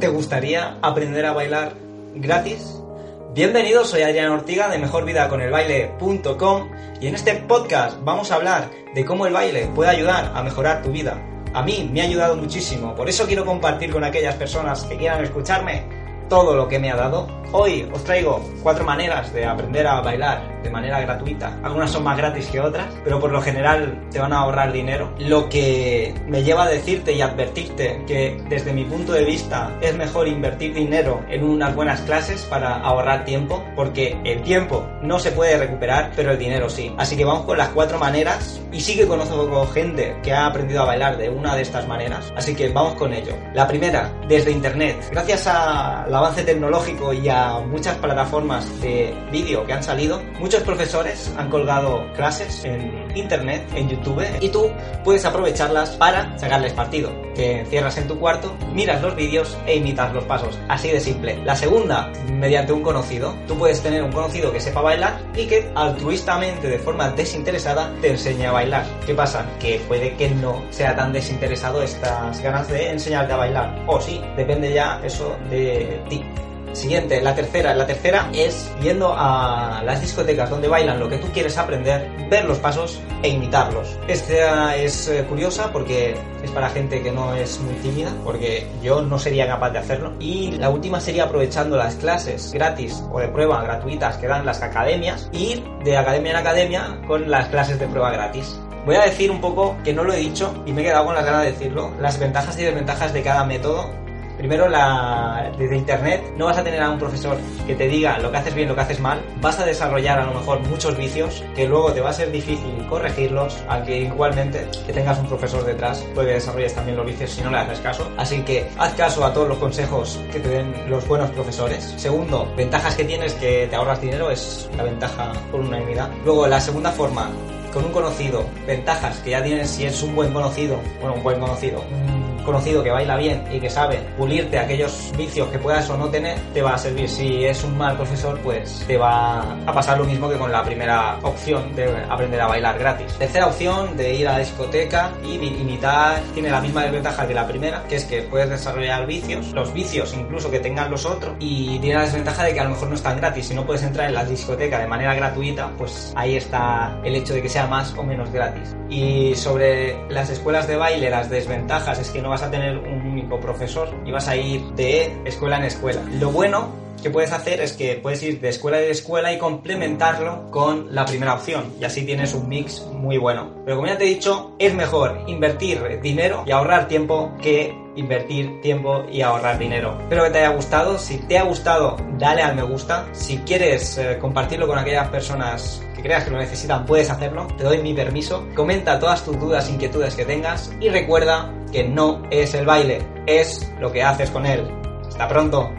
¿Te gustaría aprender a bailar gratis? Bienvenidos, soy Adrián Ortiga de mejorvidaconelbaile.com y en este podcast vamos a hablar de cómo el baile puede ayudar a mejorar tu vida. A mí me ha ayudado muchísimo, por eso quiero compartir con aquellas personas que quieran escucharme todo lo que me ha dado. Hoy os traigo cuatro maneras de aprender a bailar de manera gratuita. Algunas son más gratis que otras, pero por lo general te van a ahorrar dinero. Lo que me lleva a decirte y advertirte que desde mi punto de vista es mejor invertir dinero en unas buenas clases para ahorrar tiempo, porque el tiempo no se puede recuperar, pero el dinero sí. Así que vamos con las cuatro maneras y sí que conozco gente que ha aprendido a bailar de una de estas maneras, así que vamos con ello. La primera, desde internet. Gracias al avance tecnológico y a muchas plataformas de vídeo que han salido, profesores han colgado clases en internet, en YouTube, y tú puedes aprovecharlas para sacarles partido. Te encierras en tu cuarto, miras los vídeos e imitas los pasos. Así de simple. La segunda, mediante un conocido. Tú puedes tener un conocido que sepa bailar y que altruistamente, de forma desinteresada, te enseñe a bailar. ¿Qué pasa? Que puede que no sea tan desinteresado estas ganas de enseñarte a bailar. O sí, depende ya eso de ti. Siguiente, la tercera. La tercera es yendo a las discotecas donde bailan lo que tú quieres aprender, ver los pasos e imitarlos. Esta es eh, curiosa porque es para gente que no es muy tímida, porque yo no sería capaz de hacerlo. Y la última sería aprovechando las clases gratis o de prueba gratuitas que dan las academias, ir de academia en academia con las clases de prueba gratis. Voy a decir un poco, que no lo he dicho y me he quedado con las ganas de decirlo, las ventajas y desventajas de cada método Primero, la, desde internet no vas a tener a un profesor que te diga lo que haces bien, lo que haces mal. Vas a desarrollar a lo mejor muchos vicios que luego te va a ser difícil corregirlos, aunque igualmente que tengas un profesor detrás puede que desarrolles también los vicios si no le haces caso. Así que haz caso a todos los consejos que te den los buenos profesores. Segundo, ventajas que tienes que te ahorras dinero es la ventaja por unanimidad. Luego, la segunda forma, con un conocido, ventajas que ya tienes si es un buen conocido, bueno, un buen conocido, conocido que baila bien y que sabe pulirte aquellos vicios que puedas o no tener, te va a servir. Si es un mal profesor, pues te va a pasar lo mismo que con la primera opción de aprender a bailar gratis. Tercera opción de ir a la discoteca y imitar, tiene la misma desventaja que la primera, que es que puedes desarrollar vicios, los vicios incluso que tengan los otros, y tiene la desventaja de que a lo mejor no están gratis. Si no puedes entrar en la discoteca de manera gratuita, pues ahí está el hecho de que más o menos gratis. Y sobre las escuelas de baile, las desventajas es que no vas a tener un único profesor y vas a ir de escuela en escuela. Lo bueno que puedes hacer es que puedes ir de escuela en escuela y complementarlo con la primera opción y así tienes un mix muy bueno. Pero como ya te he dicho, es mejor invertir dinero y ahorrar tiempo que invertir tiempo y ahorrar dinero. Espero que te haya gustado. Si te ha gustado, dale al me gusta. Si quieres eh, compartirlo con aquellas personas que creas que lo necesitan, puedes hacerlo. Te doy mi permiso. Comenta todas tus dudas, inquietudes que tengas y recuerda que no es el baile, es lo que haces con él. Hasta pronto.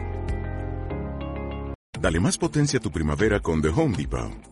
Dale más potencia a tu primavera con The Home Depot.